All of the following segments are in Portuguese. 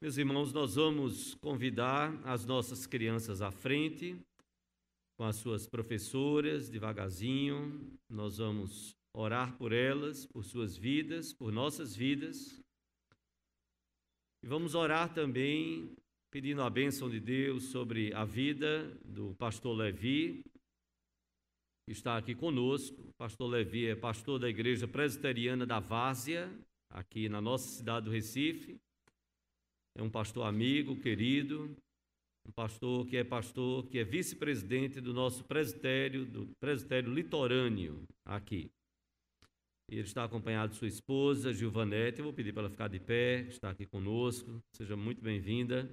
Meus irmãos, nós vamos convidar as nossas crianças à frente, com as suas professoras, devagarzinho. Nós vamos orar por elas, por suas vidas, por nossas vidas. E vamos orar também pedindo a bênção de Deus sobre a vida do pastor Levi, que está aqui conosco. O pastor Levi é pastor da Igreja Presbiteriana da Várzea, aqui na nossa cidade do Recife é um pastor amigo, querido, um pastor que é pastor, que é vice-presidente do nosso presbitério, do presbitério litorâneo aqui. E ele está acompanhado de sua esposa, Gilvanete. Eu vou pedir para ela ficar de pé, está aqui conosco. Seja muito bem-vinda.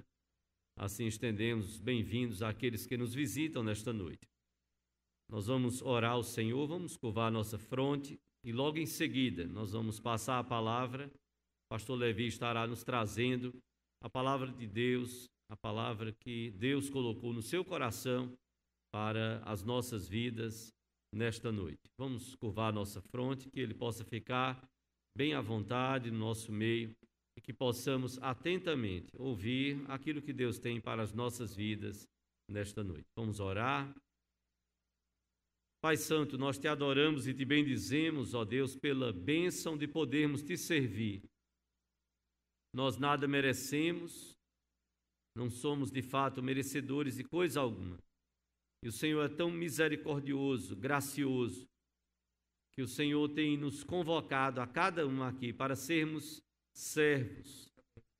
Assim estendemos bem-vindos àqueles que nos visitam nesta noite. Nós vamos orar ao Senhor, vamos curvar a nossa fronte e logo em seguida nós vamos passar a palavra. O pastor Levi estará nos trazendo a palavra de Deus, a palavra que Deus colocou no seu coração para as nossas vidas nesta noite. Vamos curvar nossa fronte, que ele possa ficar bem à vontade no nosso meio e que possamos atentamente ouvir aquilo que Deus tem para as nossas vidas nesta noite. Vamos orar. Pai Santo, nós te adoramos e te bendizemos, ó Deus, pela bênção de podermos te servir nós nada merecemos, não somos de fato merecedores de coisa alguma. E o Senhor é tão misericordioso, gracioso, que o Senhor tem nos convocado a cada um aqui para sermos servos,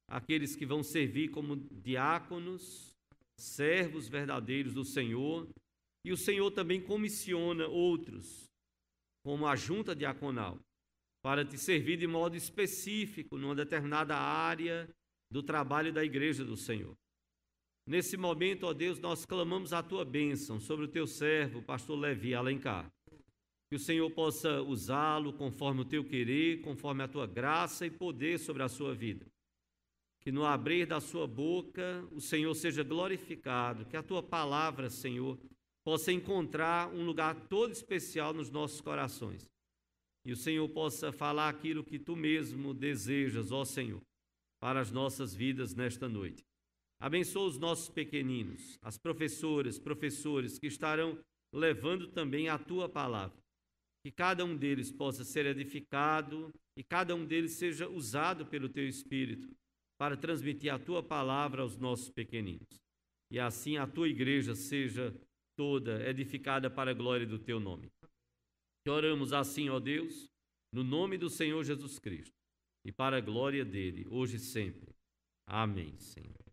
aqueles que vão servir como diáconos, servos verdadeiros do Senhor, e o Senhor também comissiona outros, como a junta diaconal, para te servir de modo específico numa determinada área do trabalho da igreja do Senhor. Nesse momento, ó Deus, nós clamamos a tua bênção sobre o teu servo, pastor Levi Alencar. Que o Senhor possa usá-lo conforme o teu querer, conforme a tua graça e poder sobre a sua vida. Que no abrir da sua boca o Senhor seja glorificado, que a tua palavra, Senhor, possa encontrar um lugar todo especial nos nossos corações e o Senhor possa falar aquilo que tu mesmo desejas, ó Senhor, para as nossas vidas nesta noite. Abençoa os nossos pequeninos, as professoras, professores que estarão levando também a tua palavra. Que cada um deles possa ser edificado e cada um deles seja usado pelo teu Espírito para transmitir a tua palavra aos nossos pequeninos. E assim a tua igreja seja toda edificada para a glória do teu nome. Que oramos assim, ó Deus, no nome do Senhor Jesus Cristo e para a glória dele, hoje e sempre. Amém, Senhor.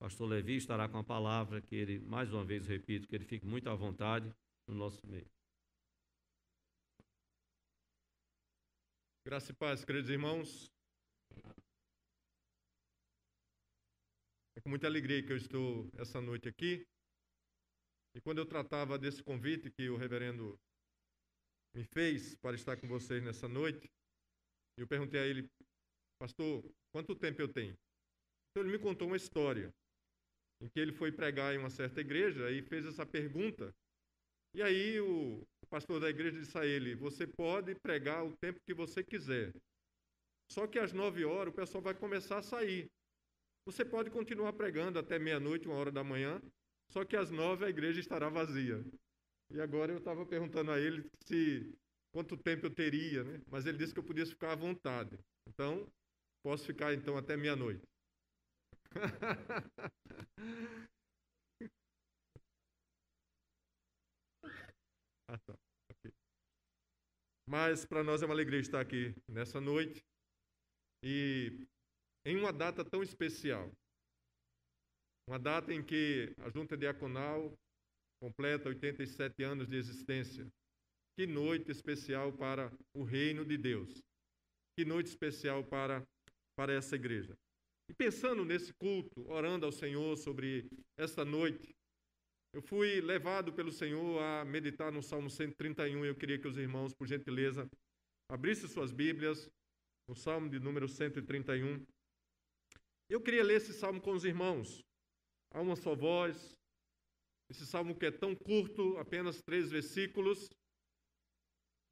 pastor Levi estará com a palavra que ele, mais uma vez, repito, que ele fique muito à vontade no nosso meio. Graça e paz, queridos irmãos. É com muita alegria que eu estou essa noite aqui. E quando eu tratava desse convite que o reverendo me fez para estar com vocês nessa noite. Eu perguntei a ele, pastor, quanto tempo eu tenho? Então ele me contou uma história em que ele foi pregar em uma certa igreja e fez essa pergunta. E aí o pastor da igreja disse a ele: Você pode pregar o tempo que você quiser. Só que às nove horas o pessoal vai começar a sair. Você pode continuar pregando até meia-noite, uma hora da manhã, só que às nove a igreja estará vazia. E agora eu estava perguntando a ele se quanto tempo eu teria, né? Mas ele disse que eu podia ficar à vontade. Então, posso ficar então até meia-noite. ah, tá. Mas para nós é uma alegria estar aqui nessa noite e em uma data tão especial. Uma data em que a Junta Diaconal completa 87 anos de existência. Que noite especial para o reino de Deus. Que noite especial para, para essa igreja. E pensando nesse culto, orando ao Senhor sobre esta noite, eu fui levado pelo Senhor a meditar no Salmo 131 e eu queria que os irmãos, por gentileza, abrissem suas Bíblias no Salmo de número 131. Eu queria ler esse salmo com os irmãos, a uma só voz, esse salmo que é tão curto, apenas três versículos,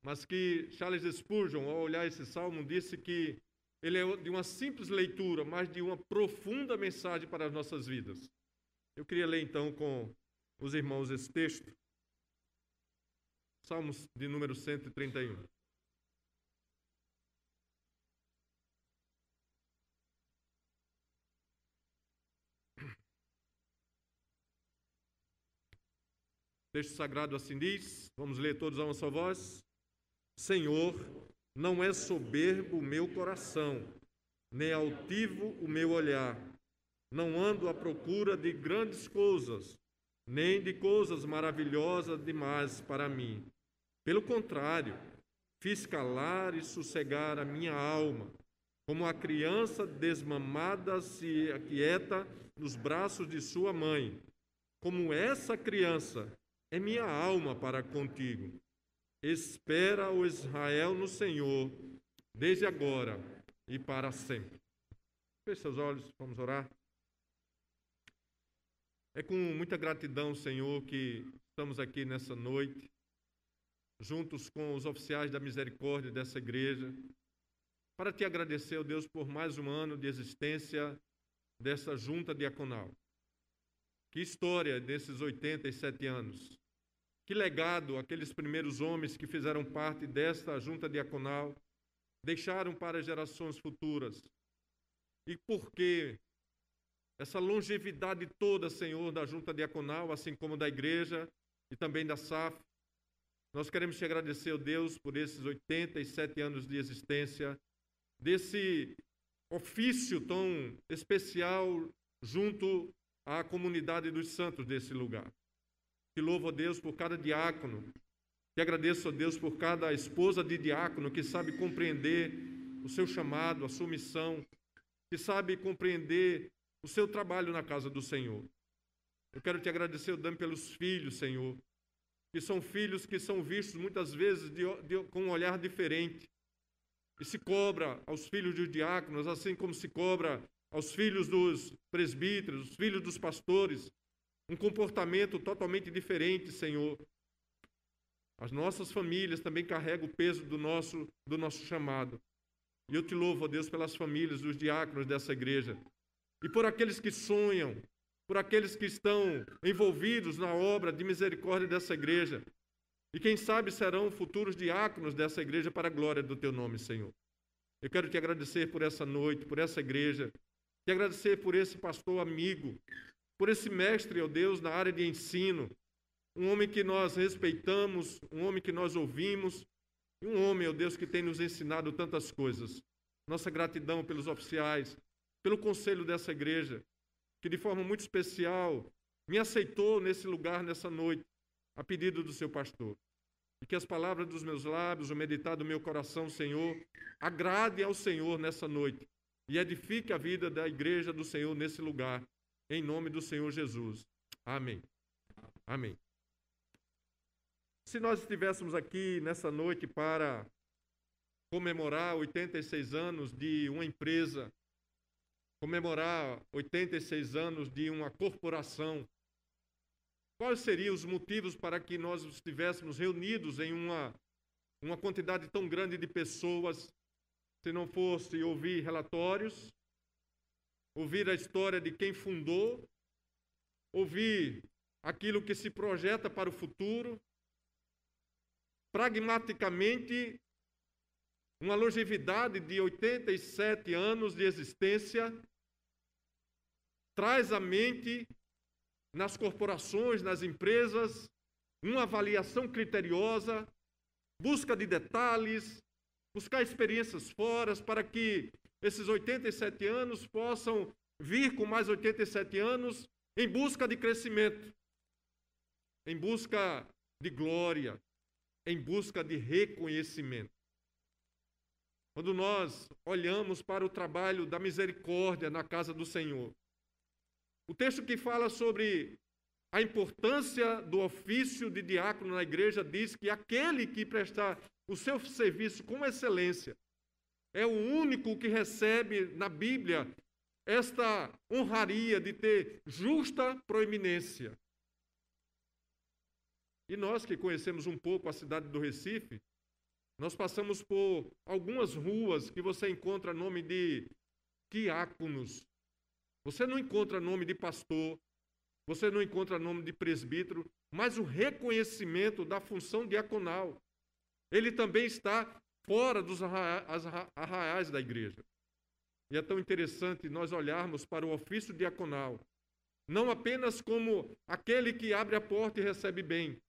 mas que Charles Spurgeon, ao olhar esse salmo, disse que ele é de uma simples leitura, mas de uma profunda mensagem para as nossas vidas. Eu queria ler então com os irmãos esse texto. Salmos de número 131. Texto sagrado assim diz, vamos ler todos a uma só voz. Senhor, não é soberbo o meu coração, nem altivo o meu olhar. Não ando à procura de grandes coisas, nem de coisas maravilhosas demais para mim. Pelo contrário, fiz calar e sossegar a minha alma, como a criança desmamada se aquieta nos braços de sua mãe. Como essa criança é minha alma para contigo. Espera o Israel no Senhor, desde agora e para sempre. Feche seus olhos, vamos orar. É com muita gratidão, Senhor, que estamos aqui nessa noite, juntos com os oficiais da misericórdia dessa igreja, para te agradecer, ó Deus, por mais um ano de existência dessa junta diaconal. Que história desses 87 anos. Que legado aqueles primeiros homens que fizeram parte desta junta diaconal deixaram para gerações futuras. E por que essa longevidade toda, Senhor, da junta diaconal, assim como da igreja e também da SAF. Nós queremos te agradecer, ó Deus, por esses 87 anos de existência, desse ofício tão especial junto à comunidade dos santos desse lugar. Te louvo, a Deus, por cada diácono. Te agradeço, a Deus, por cada esposa de diácono que sabe compreender o seu chamado, a sua missão, que sabe compreender o seu trabalho na casa do Senhor. Eu quero te agradecer, Dami, pelos filhos, Senhor, que são filhos que são vistos muitas vezes de, de, com um olhar diferente. E se cobra aos filhos dos diáconos, assim como se cobra aos filhos dos presbíteros, os filhos dos pastores, um comportamento totalmente diferente, Senhor. As nossas famílias também carregam o peso do nosso, do nosso chamado. E eu te louvo, ó Deus, pelas famílias dos diáconos dessa igreja. E por aqueles que sonham, por aqueles que estão envolvidos na obra de misericórdia dessa igreja. E quem sabe serão futuros diáconos dessa igreja para a glória do teu nome, Senhor. Eu quero te agradecer por essa noite, por essa igreja, te agradecer por esse pastor amigo, por esse mestre, ó Deus, na área de ensino, um homem que nós respeitamos, um homem que nós ouvimos, e um homem, ó Deus, que tem nos ensinado tantas coisas. Nossa gratidão pelos oficiais, pelo conselho dessa igreja, que de forma muito especial me aceitou nesse lugar, nessa noite, a pedido do seu pastor. E que as palavras dos meus lábios, o meditar do meu coração, Senhor, agrade ao Senhor nessa noite e edifique a vida da igreja do Senhor nesse lugar em nome do Senhor Jesus. Amém. Amém. Se nós estivéssemos aqui nessa noite para comemorar 86 anos de uma empresa, comemorar 86 anos de uma corporação, quais seriam os motivos para que nós estivéssemos reunidos em uma, uma quantidade tão grande de pessoas, se não fosse ouvir relatórios, ouvir a história de quem fundou, ouvir aquilo que se projeta para o futuro, pragmaticamente, uma longevidade de 87 anos de existência, traz à mente, nas corporações, nas empresas, uma avaliação criteriosa, busca de detalhes, buscar experiências fora para que esses 87 anos possam vir com mais 87 anos em busca de crescimento, em busca de glória, em busca de reconhecimento. Quando nós olhamos para o trabalho da misericórdia na casa do Senhor, o texto que fala sobre a importância do ofício de diácono na igreja diz que aquele que prestar o seu serviço com excelência é o único que recebe na Bíblia esta honraria de ter justa proeminência. E nós que conhecemos um pouco a cidade do Recife, nós passamos por algumas ruas que você encontra nome de diáconos. Você não encontra nome de pastor, você não encontra nome de presbítero, mas o reconhecimento da função diaconal. Ele também está fora dos arraiais da igreja. E é tão interessante nós olharmos para o ofício diaconal, não apenas como aquele que abre a porta e recebe bem,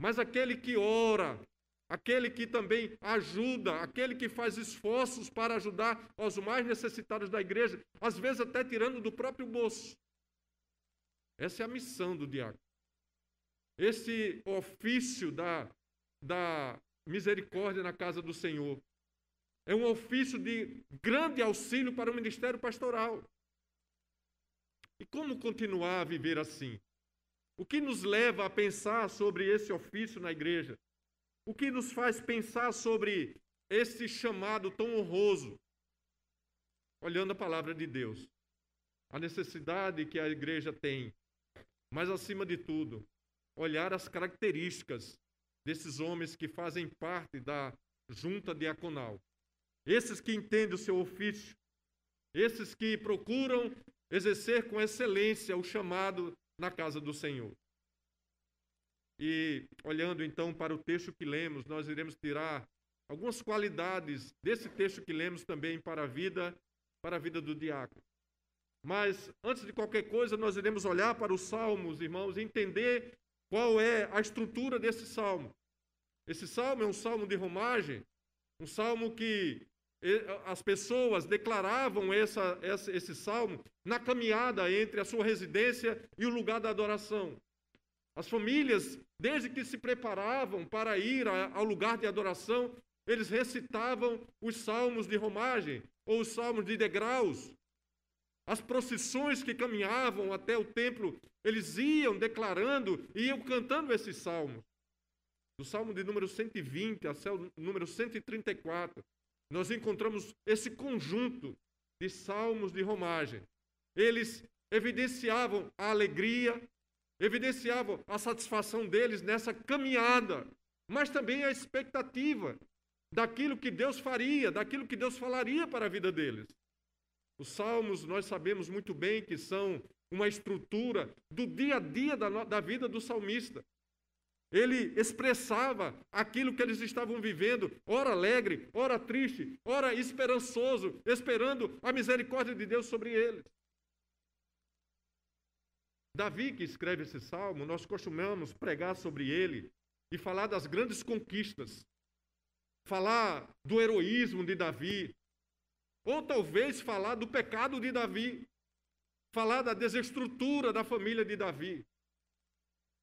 mas aquele que ora, aquele que também ajuda, aquele que faz esforços para ajudar os mais necessitados da igreja, às vezes até tirando do próprio bolso. Essa é a missão do diácono. Esse ofício da, da misericórdia na casa do Senhor é um ofício de grande auxílio para o ministério pastoral. E como continuar a viver assim? O que nos leva a pensar sobre esse ofício na igreja? O que nos faz pensar sobre esse chamado tão honroso? Olhando a palavra de Deus, a necessidade que a igreja tem, mas acima de tudo, olhar as características desses homens que fazem parte da junta diaconal. Esses que entendem o seu ofício, esses que procuram exercer com excelência o chamado na casa do Senhor. E olhando então para o texto que lemos, nós iremos tirar algumas qualidades desse texto que lemos também para a vida, para a vida do diácono. Mas antes de qualquer coisa, nós iremos olhar para os salmos, irmãos, e entender qual é a estrutura desse salmo. Esse salmo é um salmo de romagem, um salmo que as pessoas declaravam essa, essa, esse salmo na caminhada entre a sua residência e o lugar da adoração. As famílias, desde que se preparavam para ir ao lugar de adoração, eles recitavam os salmos de romagem ou os salmos de degraus. As procissões que caminhavam até o templo, eles iam declarando e iam cantando esses salmos. Do salmo de número 120 até o número 134, nós encontramos esse conjunto de salmos de romagem. Eles evidenciavam a alegria, evidenciavam a satisfação deles nessa caminhada, mas também a expectativa daquilo que Deus faria, daquilo que Deus falaria para a vida deles. Os salmos, nós sabemos muito bem que são uma estrutura do dia a dia da, da vida do salmista. Ele expressava aquilo que eles estavam vivendo, ora alegre, ora triste, ora esperançoso, esperando a misericórdia de Deus sobre eles. Davi, que escreve esse salmo, nós costumamos pregar sobre ele e falar das grandes conquistas, falar do heroísmo de Davi, ou talvez falar do pecado de Davi, falar da desestrutura da família de Davi.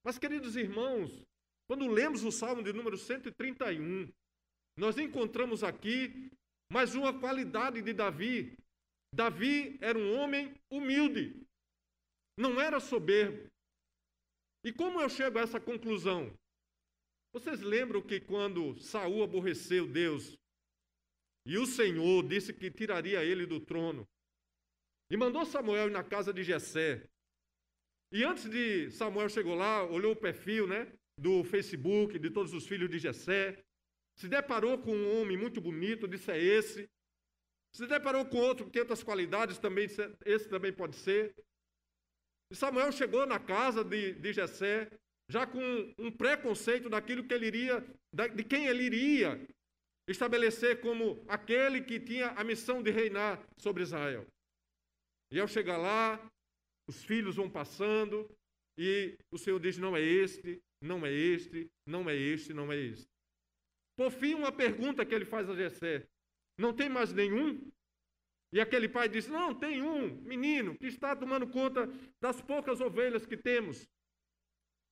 Mas, queridos irmãos, quando lemos o Salmo de número 131, nós encontramos aqui mais uma qualidade de Davi. Davi era um homem humilde, não era soberbo. E como eu chego a essa conclusão? Vocês lembram que quando Saul aborreceu Deus e o Senhor disse que tiraria ele do trono, e mandou Samuel ir na casa de Jessé. E antes de Samuel chegou lá, olhou o perfil, né? do Facebook, de todos os filhos de Jessé, se deparou com um homem muito bonito, disse é esse. Se deparou com outro que tem outras qualidades, também esse também pode ser. E Samuel chegou na casa de, de Jessé, já com um preconceito daquilo que ele iria, de quem ele iria estabelecer como aquele que tinha a missão de reinar sobre Israel. E ao chegar lá, os filhos vão passando, e o Senhor diz: não é este, não é este, não é este, não é este. Por fim, uma pergunta que ele faz a Jessé: Não tem mais nenhum? E aquele pai diz: Não, tem um menino que está tomando conta das poucas ovelhas que temos.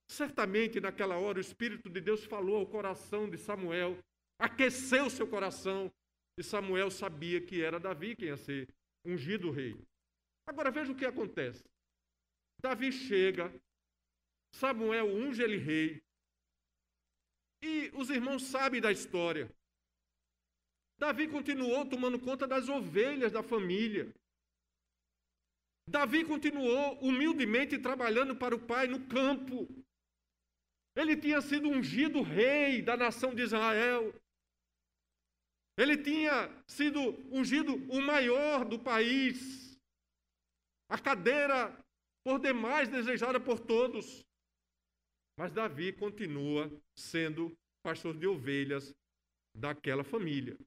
Certamente naquela hora o Espírito de Deus falou ao coração de Samuel, aqueceu seu coração, e Samuel sabia que era Davi quem ia ser ungido rei. Agora veja o que acontece. Davi chega, Samuel unge ele rei. E os irmãos sabem da história. Davi continuou tomando conta das ovelhas da família. Davi continuou humildemente trabalhando para o pai no campo. Ele tinha sido ungido rei da nação de Israel. Ele tinha sido ungido o maior do país. A cadeira por demais desejada por todos. Mas Davi continua sendo pastor de ovelhas daquela família.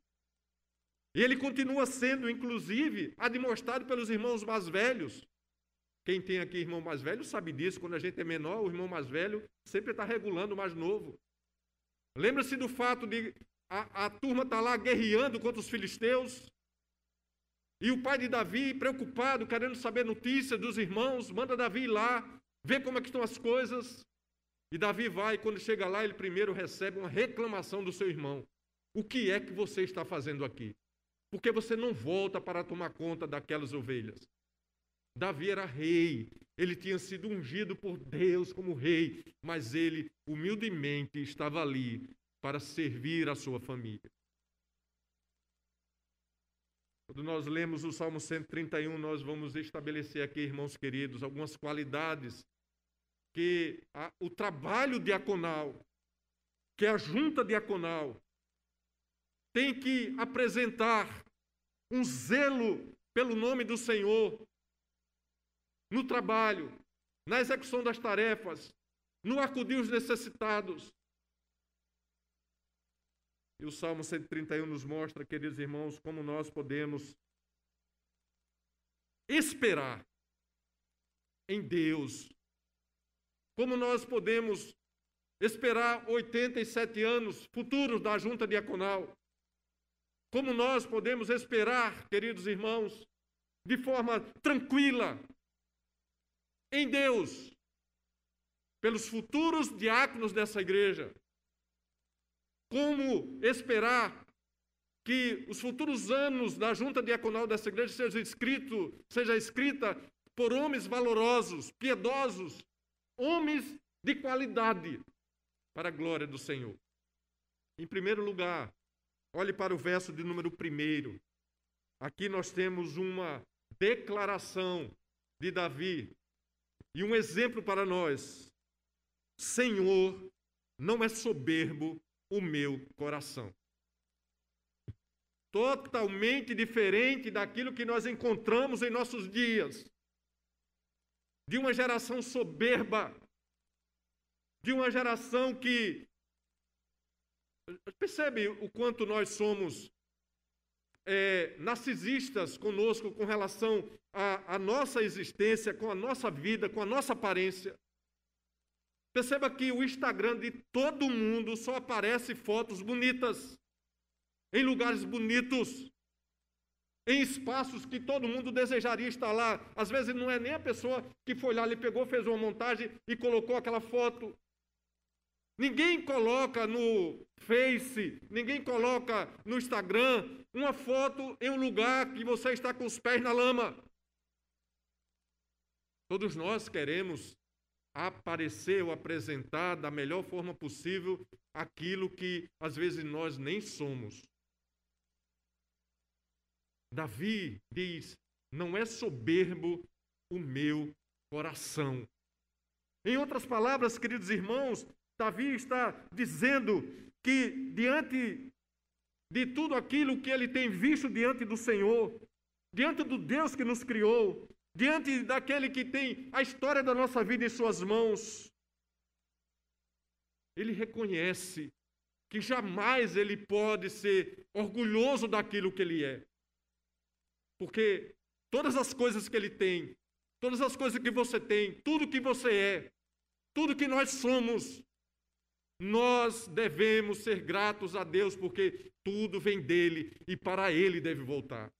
E ele continua sendo, inclusive, admoestado pelos irmãos mais velhos. Quem tem aqui irmão mais velho sabe disso. Quando a gente é menor, o irmão mais velho sempre está regulando o mais novo. Lembra-se do fato de a, a turma estar tá lá guerreando contra os filisteus. E o pai de Davi, preocupado, querendo saber notícias dos irmãos, manda Davi ir lá, ver como é que estão as coisas. E Davi vai, e quando chega lá, ele primeiro recebe uma reclamação do seu irmão. O que é que você está fazendo aqui? Por que você não volta para tomar conta daquelas ovelhas? Davi era rei, ele tinha sido ungido por Deus como rei, mas ele humildemente estava ali para servir a sua família. Quando nós lemos o Salmo 131, nós vamos estabelecer aqui, irmãos queridos, algumas qualidades que a, o trabalho diaconal, que a junta diaconal, tem que apresentar um zelo pelo nome do Senhor no trabalho, na execução das tarefas, no acudir os necessitados. E o Salmo 131 nos mostra, queridos irmãos, como nós podemos esperar em Deus como nós podemos esperar 87 anos futuros da junta diaconal? Como nós podemos esperar, queridos irmãos, de forma tranquila, em Deus, pelos futuros diáconos dessa igreja? Como esperar que os futuros anos da junta diaconal dessa igreja seja escrito, seja escrita por homens valorosos, piedosos, homens de qualidade para a glória do Senhor. Em primeiro lugar, olhe para o verso de número 1. Aqui nós temos uma declaração de Davi e um exemplo para nós. Senhor, não é soberbo o meu coração. Totalmente diferente daquilo que nós encontramos em nossos dias de uma geração soberba, de uma geração que. Percebe o quanto nós somos é, narcisistas conosco com relação à, nossa existência, com a nossa vida, com a nossa aparência. Perceba que o Instagram de todo mundo só aparece fotos bonitas, em lugares bonitos em espaços que todo mundo desejaria estar lá. Às vezes não é nem a pessoa que foi lá, ele pegou, fez uma montagem e colocou aquela foto. Ninguém coloca no Face, ninguém coloca no Instagram uma foto em um lugar que você está com os pés na lama. Todos nós queremos aparecer ou apresentar da melhor forma possível aquilo que às vezes nós nem somos. Davi diz: Não é soberbo o meu coração. Em outras palavras, queridos irmãos, Davi está dizendo que diante de tudo aquilo que ele tem visto diante do Senhor, diante do Deus que nos criou, diante daquele que tem a história da nossa vida em suas mãos, ele reconhece que jamais ele pode ser orgulhoso daquilo que ele é. Porque todas as coisas que ele tem, todas as coisas que você tem, tudo que você é, tudo que nós somos, nós devemos ser gratos a Deus, porque tudo vem dele e para ele deve voltar.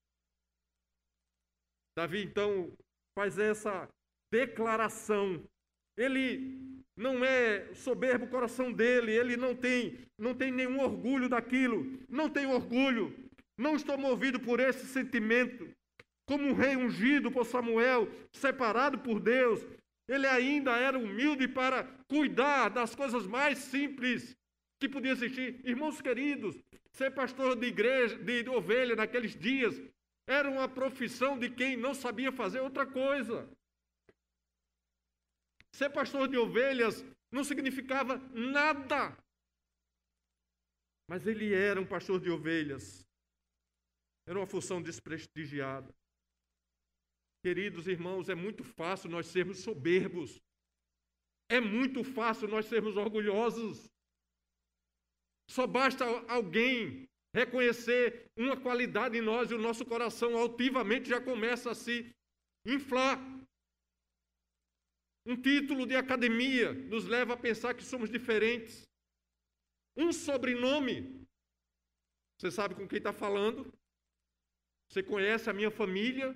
Davi então faz essa declaração. Ele não é soberbo o coração dele, ele não tem, não tem nenhum orgulho daquilo, não tem orgulho, não estou movido por esse sentimento. Como um rei ungido por Samuel, separado por Deus, ele ainda era humilde para cuidar das coisas mais simples que podia existir. Irmãos queridos, ser pastor de igreja, de ovelha naqueles dias, era uma profissão de quem não sabia fazer outra coisa. Ser pastor de ovelhas não significava nada. Mas ele era um pastor de ovelhas era uma função desprestigiada. Queridos irmãos, é muito fácil nós sermos soberbos. É muito fácil nós sermos orgulhosos. Só basta alguém reconhecer uma qualidade em nós e o nosso coração altivamente já começa a se inflar. Um título de academia nos leva a pensar que somos diferentes. Um sobrenome. Você sabe com quem está falando? Você conhece a minha família?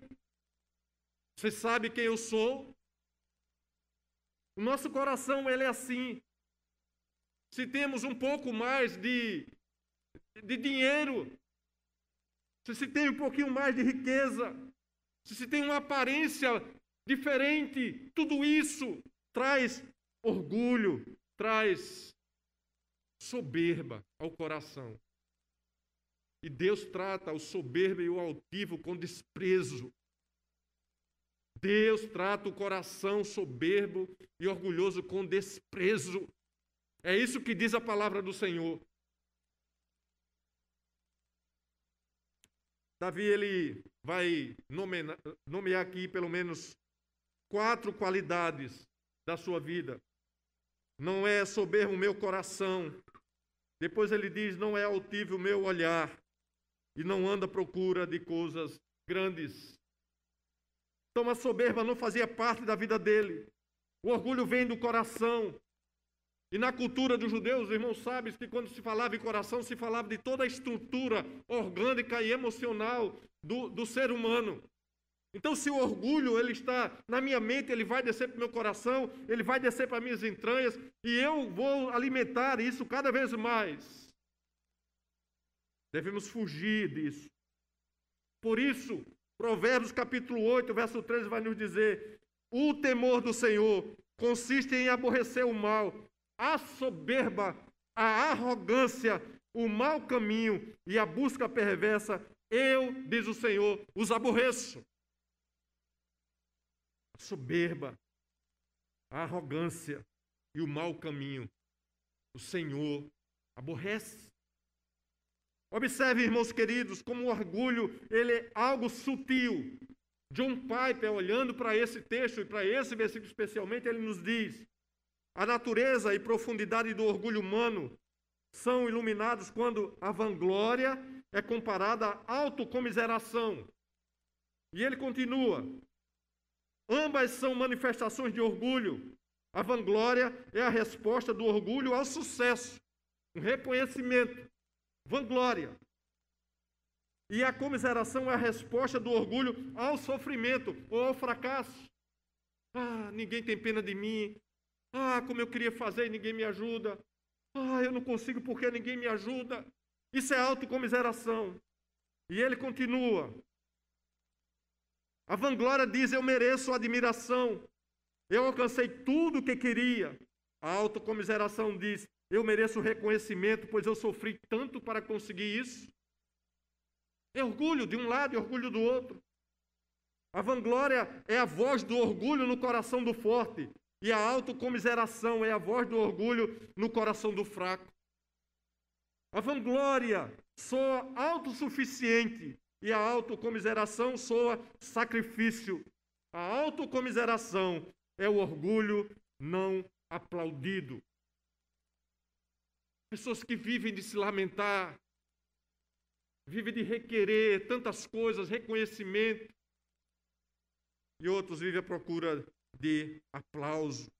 Você sabe quem eu sou? O nosso coração ele é assim. Se temos um pouco mais de, de dinheiro, se se tem um pouquinho mais de riqueza, se se tem uma aparência diferente, tudo isso traz orgulho, traz soberba ao coração. E Deus trata o soberbo e o altivo com desprezo. Deus trata o coração soberbo e orgulhoso com desprezo. É isso que diz a palavra do Senhor. Davi ele vai nomear, nomear aqui pelo menos quatro qualidades da sua vida. Não é soberbo o meu coração. Depois ele diz: não é altivo o meu olhar e não anda à procura de coisas grandes. Então a soberba não fazia parte da vida dele. O orgulho vem do coração. E na cultura dos judeus, os irmãos sabem que quando se falava em coração, se falava de toda a estrutura orgânica e emocional do, do ser humano. Então, se o orgulho ele está na minha mente, ele vai descer para o meu coração, ele vai descer para minhas entranhas, e eu vou alimentar isso cada vez mais. Devemos fugir disso. Por isso, Provérbios capítulo 8, verso 13 vai nos dizer: O temor do Senhor consiste em aborrecer o mal, a soberba, a arrogância, o mau caminho e a busca perversa. Eu, diz o Senhor, os aborreço. A soberba, a arrogância e o mau caminho. O Senhor aborrece. Observe, irmãos queridos, como o orgulho ele é algo sutil. John Piper, olhando para esse texto e para esse versículo especialmente, ele nos diz: a natureza e profundidade do orgulho humano são iluminados quando a vanglória é comparada à autocomiseração. E ele continua: ambas são manifestações de orgulho. A vanglória é a resposta do orgulho ao sucesso, um reconhecimento vanglória. E a comiseração é a resposta do orgulho ao sofrimento ou ao fracasso. Ah, ninguém tem pena de mim. Ah, como eu queria fazer e ninguém me ajuda. Ah, eu não consigo porque ninguém me ajuda. Isso é autocomiseração. E ele continua. A vanglória diz: Eu mereço admiração. Eu alcancei tudo o que queria. A autocomiseração diz: eu mereço reconhecimento, pois eu sofri tanto para conseguir isso. É orgulho de um lado e orgulho do outro. A vanglória é a voz do orgulho no coração do forte, e a autocomiseração é a voz do orgulho no coração do fraco. A vanglória soa autossuficiente e a autocomiseração soa sacrifício. A autocomiseração é o orgulho não aplaudido. Pessoas que vivem de se lamentar, vivem de requerer tantas coisas, reconhecimento. E outros vivem à procura de aplauso.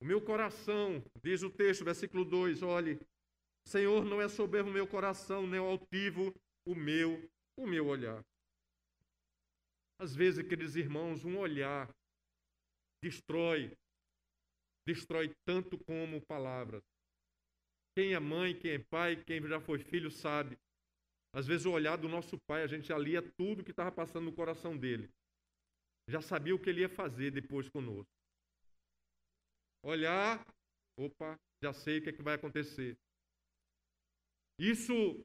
O meu coração, diz o texto, versículo 2, olhe, Senhor, não é soberbo o meu coração, nem altivo o meu, o meu olhar. Às vezes, queridos irmãos, um olhar destrói destrói tanto como palavras. Quem é mãe, quem é pai, quem já foi filho sabe. Às vezes o olhar do nosso pai, a gente já lia tudo que estava passando no coração dele. Já sabia o que ele ia fazer depois conosco. Olhar, opa, já sei o que, é que vai acontecer. Isso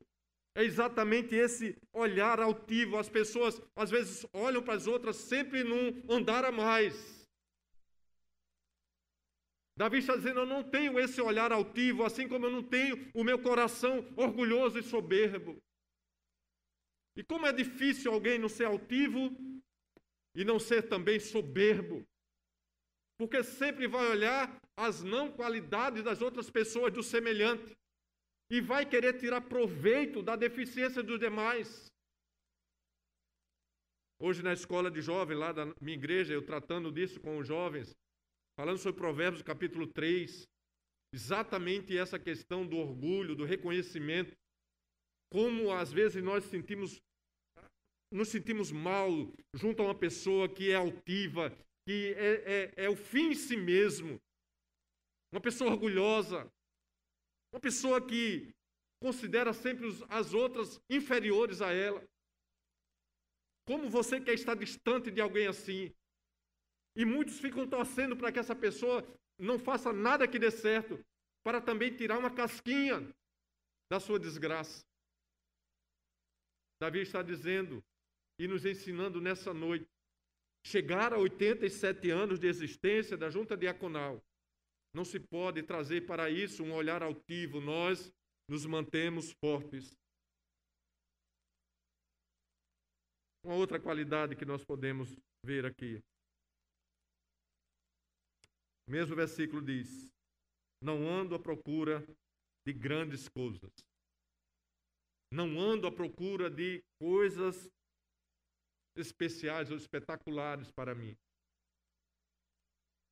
é exatamente esse olhar altivo. As pessoas às vezes olham para as outras sempre num andar a mais. Davi está dizendo: Eu não tenho esse olhar altivo, assim como eu não tenho o meu coração orgulhoso e soberbo. E como é difícil alguém não ser altivo e não ser também soberbo. Porque sempre vai olhar as não qualidades das outras pessoas do semelhante e vai querer tirar proveito da deficiência dos demais. Hoje na escola de jovens, lá da minha igreja, eu tratando disso com os jovens, falando sobre Provérbios capítulo 3, exatamente essa questão do orgulho, do reconhecimento, como às vezes nós sentimos nos sentimos mal junto a uma pessoa que é altiva, que é, é, é o fim em si mesmo, uma pessoa orgulhosa, uma pessoa que considera sempre as outras inferiores a ela. Como você quer estar distante de alguém assim? E muitos ficam torcendo para que essa pessoa não faça nada que dê certo, para também tirar uma casquinha da sua desgraça. Davi está dizendo e nos ensinando nessa noite. Chegar a 87 anos de existência da junta diaconal, não se pode trazer para isso um olhar altivo, nós nos mantemos fortes. Uma outra qualidade que nós podemos ver aqui. O mesmo versículo diz: Não ando à procura de grandes coisas. Não ando à procura de coisas especiais ou espetaculares para mim.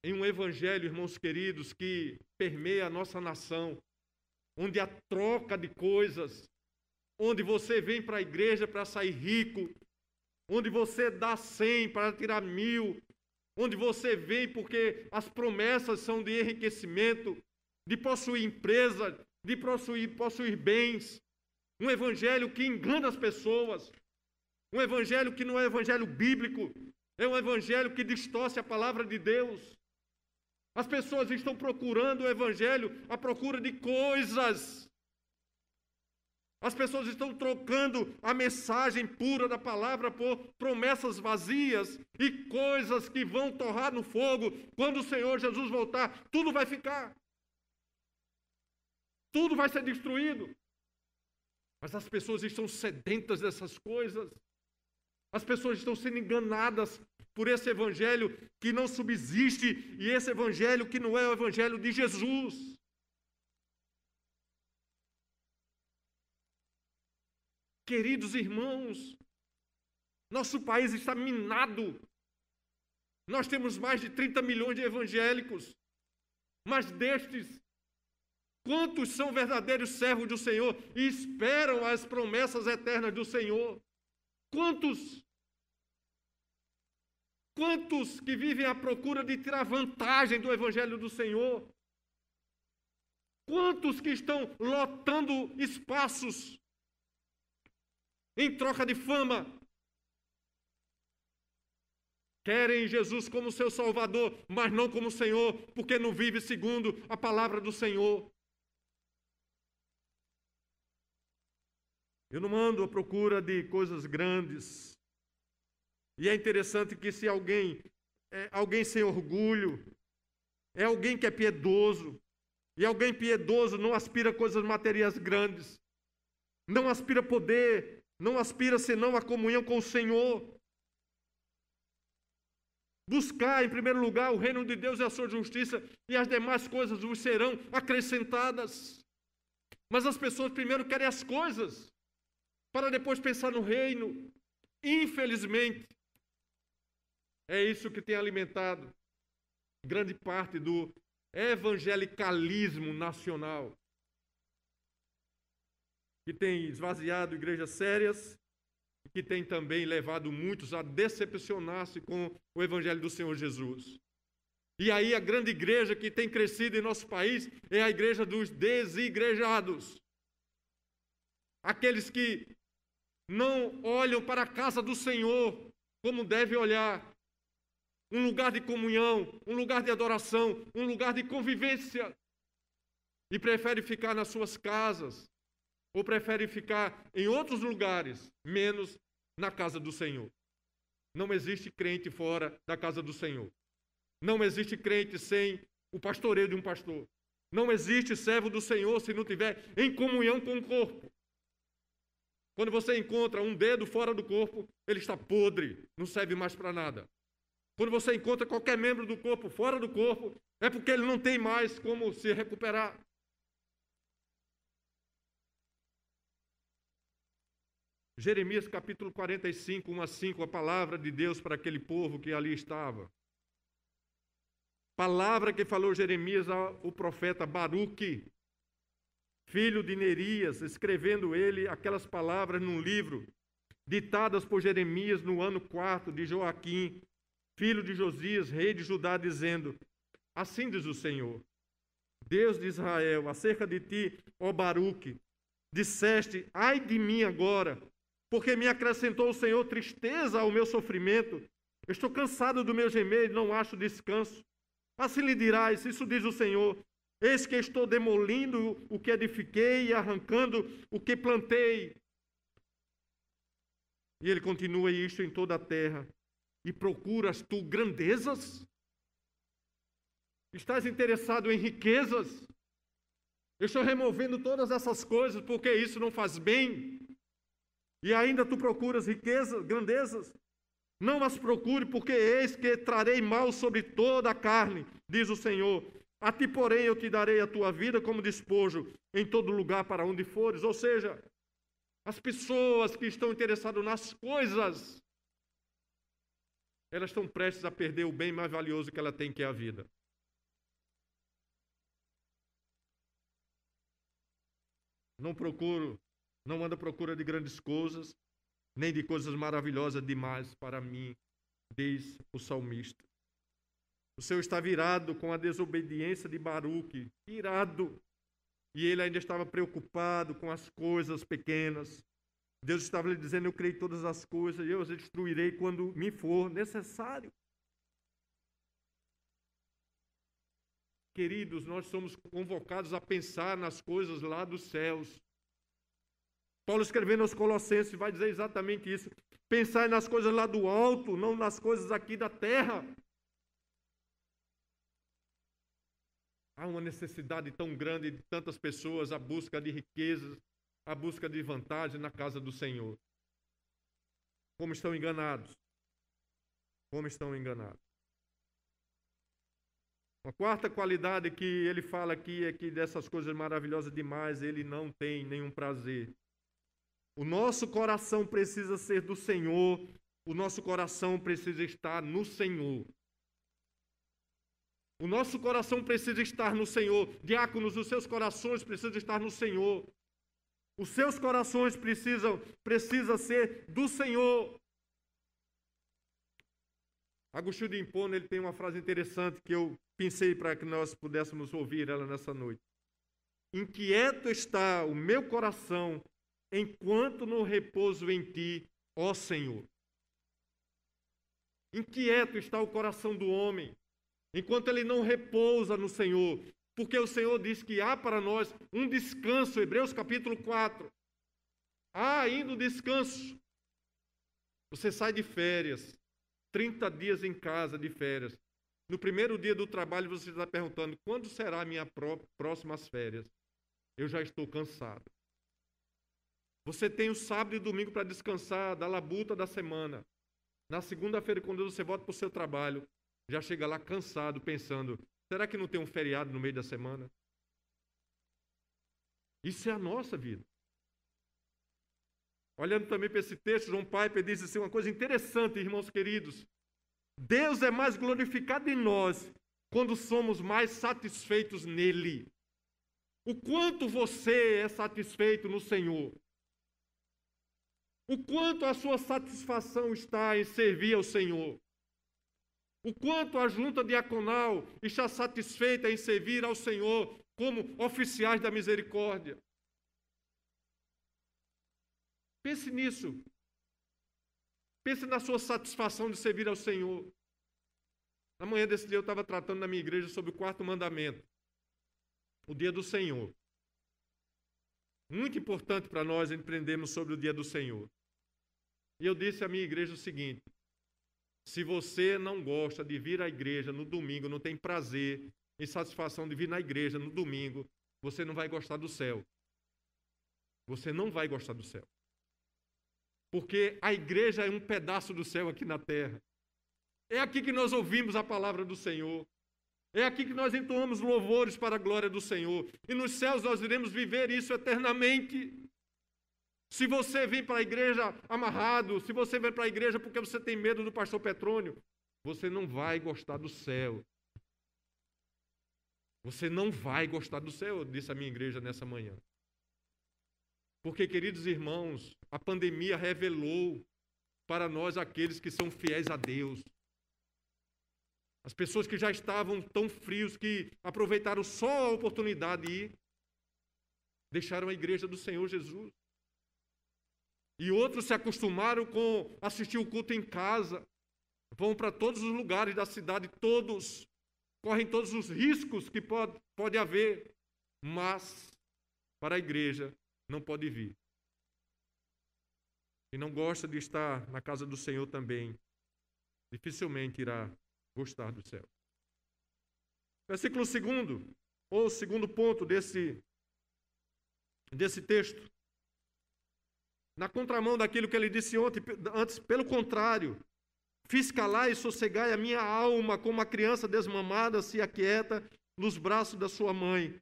Em um evangelho, irmãos queridos, que permeia a nossa nação, onde a troca de coisas, onde você vem para a igreja para sair rico, onde você dá cem para tirar mil, onde você vem porque as promessas são de enriquecimento, de possuir empresa, de possuir, possuir bens. Um evangelho que engana as pessoas, um evangelho que não é evangelho bíblico, é um evangelho que distorce a palavra de Deus. As pessoas estão procurando o evangelho à procura de coisas. As pessoas estão trocando a mensagem pura da palavra por promessas vazias e coisas que vão torrar no fogo. Quando o Senhor Jesus voltar, tudo vai ficar. Tudo vai ser destruído. Mas as pessoas estão sedentas dessas coisas. As pessoas estão sendo enganadas por esse evangelho que não subsiste e esse evangelho que não é o evangelho de Jesus. Queridos irmãos, nosso país está minado. Nós temos mais de 30 milhões de evangélicos, mas destes, quantos são verdadeiros servos do Senhor e esperam as promessas eternas do Senhor? Quantos Quantos que vivem à procura de tirar vantagem do Evangelho do Senhor? Quantos que estão lotando espaços em troca de fama? Querem Jesus como seu Salvador, mas não como Senhor, porque não vive segundo a palavra do Senhor. Eu não mando à procura de coisas grandes, e é interessante que se alguém é alguém sem orgulho, é alguém que é piedoso, e alguém piedoso não aspira coisas materiais grandes, não aspira poder, não aspira senão a comunhão com o Senhor. Buscar em primeiro lugar o reino de Deus e a sua justiça, e as demais coisas vos serão acrescentadas. Mas as pessoas primeiro querem as coisas, para depois pensar no reino. Infelizmente, é isso que tem alimentado grande parte do evangelicalismo nacional, que tem esvaziado igrejas sérias que tem também levado muitos a decepcionar-se com o evangelho do Senhor Jesus. E aí a grande igreja que tem crescido em nosso país é a igreja dos desigrejados. Aqueles que não olham para a casa do Senhor como deve olhar, um lugar de comunhão, um lugar de adoração, um lugar de convivência. E prefere ficar nas suas casas, ou prefere ficar em outros lugares, menos na casa do Senhor. Não existe crente fora da casa do Senhor. Não existe crente sem o pastoreio de um pastor. Não existe servo do Senhor se não tiver em comunhão com o corpo. Quando você encontra um dedo fora do corpo, ele está podre, não serve mais para nada. Quando você encontra qualquer membro do corpo fora do corpo, é porque ele não tem mais como se recuperar. Jeremias capítulo 45, 1 a 5, a palavra de Deus para aquele povo que ali estava. Palavra que falou Jeremias ao profeta Baruque, filho de Nerias, escrevendo ele aquelas palavras num livro, ditadas por Jeremias no ano quarto de Joaquim, filho de Josias, rei de Judá, dizendo: Assim diz o Senhor, Deus de Israel, acerca de ti, ó Baruque, disseste: Ai de mim agora, porque me acrescentou o Senhor tristeza ao meu sofrimento. estou cansado do meu gemer e não acho descanso. Assim lhe dirás: Isso diz o Senhor. Eis que estou demolindo o que edifiquei e arrancando o que plantei. E ele continua isto em toda a terra. E procuras tu grandezas? Estás interessado em riquezas? Eu estou removendo todas essas coisas porque isso não faz bem. E ainda tu procuras riquezas, grandezas? Não as procure, porque eis que trarei mal sobre toda a carne, diz o Senhor. A ti, porém, eu te darei a tua vida como despojo em todo lugar para onde fores. Ou seja, as pessoas que estão interessadas nas coisas, elas estão prestes a perder o bem mais valioso que ela tem, que é a vida. Não procuro, não ando à procura de grandes coisas, nem de coisas maravilhosas demais para mim, diz o salmista. O Senhor está virado com a desobediência de Baruque, irado. E ele ainda estava preocupado com as coisas pequenas. Deus estava lhe dizendo: Eu criei todas as coisas e eu as destruirei quando me for necessário. Queridos, nós somos convocados a pensar nas coisas lá dos céus. Paulo escrevendo aos Colossenses vai dizer exatamente isso. Pensar nas coisas lá do alto, não nas coisas aqui da terra. Há uma necessidade tão grande de tantas pessoas, a busca de riquezas, a busca de vantagem na casa do Senhor. Como estão enganados. Como estão enganados. Uma quarta qualidade que ele fala aqui é que dessas coisas maravilhosas demais ele não tem nenhum prazer. O nosso coração precisa ser do Senhor, o nosso coração precisa estar no Senhor. O nosso coração precisa estar no Senhor. Diáconos, os seus corações precisam estar no Senhor. Os seus corações precisam precisa ser do Senhor. Agostinho de Hipona, ele tem uma frase interessante que eu pensei para que nós pudéssemos ouvir ela nessa noite. Inquieto está o meu coração enquanto não repouso em ti, ó Senhor. Inquieto está o coração do homem, enquanto ele não repousa no Senhor, porque o Senhor diz que há para nós um descanso, Hebreus capítulo 4. Há ainda um descanso. Você sai de férias, 30 dias em casa de férias. No primeiro dia do trabalho, você está perguntando: quando será a minha próximas férias? Eu já estou cansado. Você tem o sábado e domingo para descansar da labuta da semana. Na segunda-feira, quando você volta para o seu trabalho, já chega lá cansado, pensando: será que não tem um feriado no meio da semana? Isso é a nossa vida. Olhando também para esse texto, João Piper diz assim uma coisa interessante, irmãos queridos. Deus é mais glorificado em nós quando somos mais satisfeitos nele. O quanto você é satisfeito no Senhor. O quanto a sua satisfação está em servir ao Senhor. O quanto a junta diaconal está satisfeita em servir ao Senhor como oficiais da misericórdia. Pense nisso. Pense na sua satisfação de servir ao Senhor. Na manhã desse dia eu estava tratando na minha igreja sobre o quarto mandamento. O dia do Senhor. Muito importante para nós empreendermos sobre o dia do Senhor. E eu disse à minha igreja o seguinte: se você não gosta de vir à igreja no domingo, não tem prazer e satisfação de vir na igreja no domingo, você não vai gostar do céu. Você não vai gostar do céu. porque a igreja é um pedaço do céu aqui na terra. É aqui que nós ouvimos a palavra do Senhor. É aqui que nós entoamos louvores para a glória do Senhor. E nos céus nós iremos viver isso eternamente. Se você vem para a igreja amarrado, se você vem para a igreja porque você tem medo do pastor Petrônio, você não vai gostar do céu. Você não vai gostar do céu, disse a minha igreja nessa manhã. Porque, queridos irmãos, a pandemia revelou para nós aqueles que são fiéis a Deus. As pessoas que já estavam tão frios que aproveitaram só a oportunidade e deixaram a igreja do Senhor Jesus. E outros se acostumaram com assistir o culto em casa, vão para todos os lugares da cidade, todos correm todos os riscos que pode, pode haver, mas para a igreja não pode vir. E não gosta de estar na casa do Senhor também, dificilmente irá gostar do céu. Versículo segundo, ou segundo ponto desse, desse texto. Na contramão daquilo que ele disse ontem, antes, pelo contrário, fiz calar e sossegai a minha alma como uma criança desmamada se aquieta nos braços da sua mãe.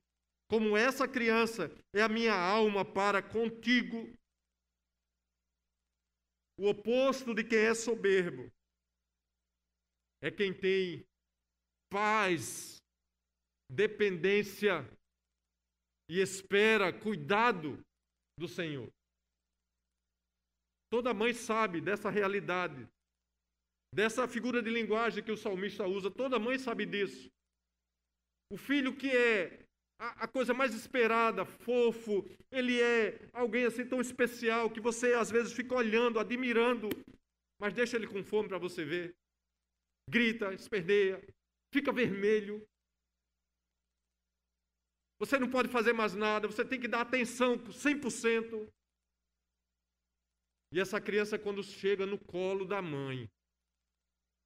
Como essa criança é a minha alma para contigo. O oposto de quem é soberbo é quem tem paz, dependência e espera cuidado do Senhor. Toda mãe sabe dessa realidade, dessa figura de linguagem que o salmista usa, toda mãe sabe disso. O filho que é a, coisa mais esperada, fofo, ele é alguém assim tão especial que você às vezes fica olhando, admirando, mas deixa ele com fome para você ver grita, esperneia, fica vermelho. Você não pode fazer mais nada, você tem que dar atenção 100%. E essa criança, quando chega no colo da mãe,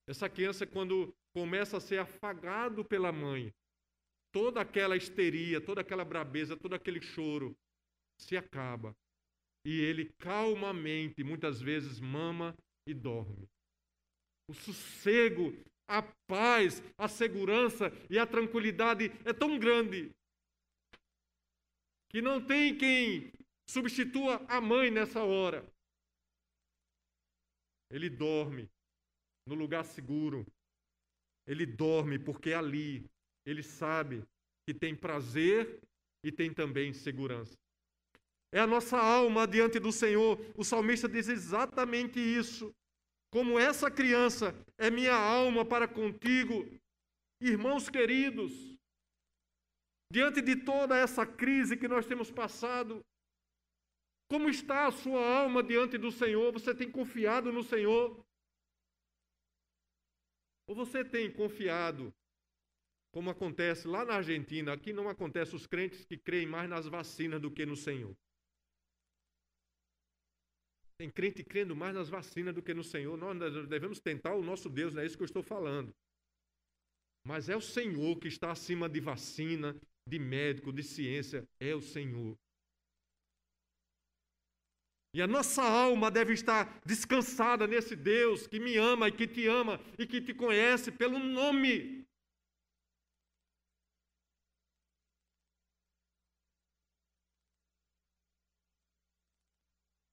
essa criança, quando começa a ser afagado pela mãe, toda aquela histeria, toda aquela brabeza, todo aquele choro se acaba. E ele calmamente, muitas vezes, mama e dorme o sossego, a paz, a segurança e a tranquilidade é tão grande que não tem quem substitua a mãe nessa hora. Ele dorme no lugar seguro. Ele dorme porque ali ele sabe que tem prazer e tem também segurança. É a nossa alma diante do Senhor. O salmista diz exatamente isso. Como essa criança é minha alma para contigo, irmãos queridos, diante de toda essa crise que nós temos passado, como está a sua alma diante do Senhor? Você tem confiado no Senhor? Ou você tem confiado, como acontece lá na Argentina, aqui não acontece os crentes que creem mais nas vacinas do que no Senhor. Tem crente crendo mais nas vacinas do que no Senhor. Nós devemos tentar o nosso Deus, não é isso que eu estou falando. Mas é o Senhor que está acima de vacina, de médico, de ciência. É o Senhor. E a nossa alma deve estar descansada nesse Deus que me ama e que te ama e que te conhece pelo nome.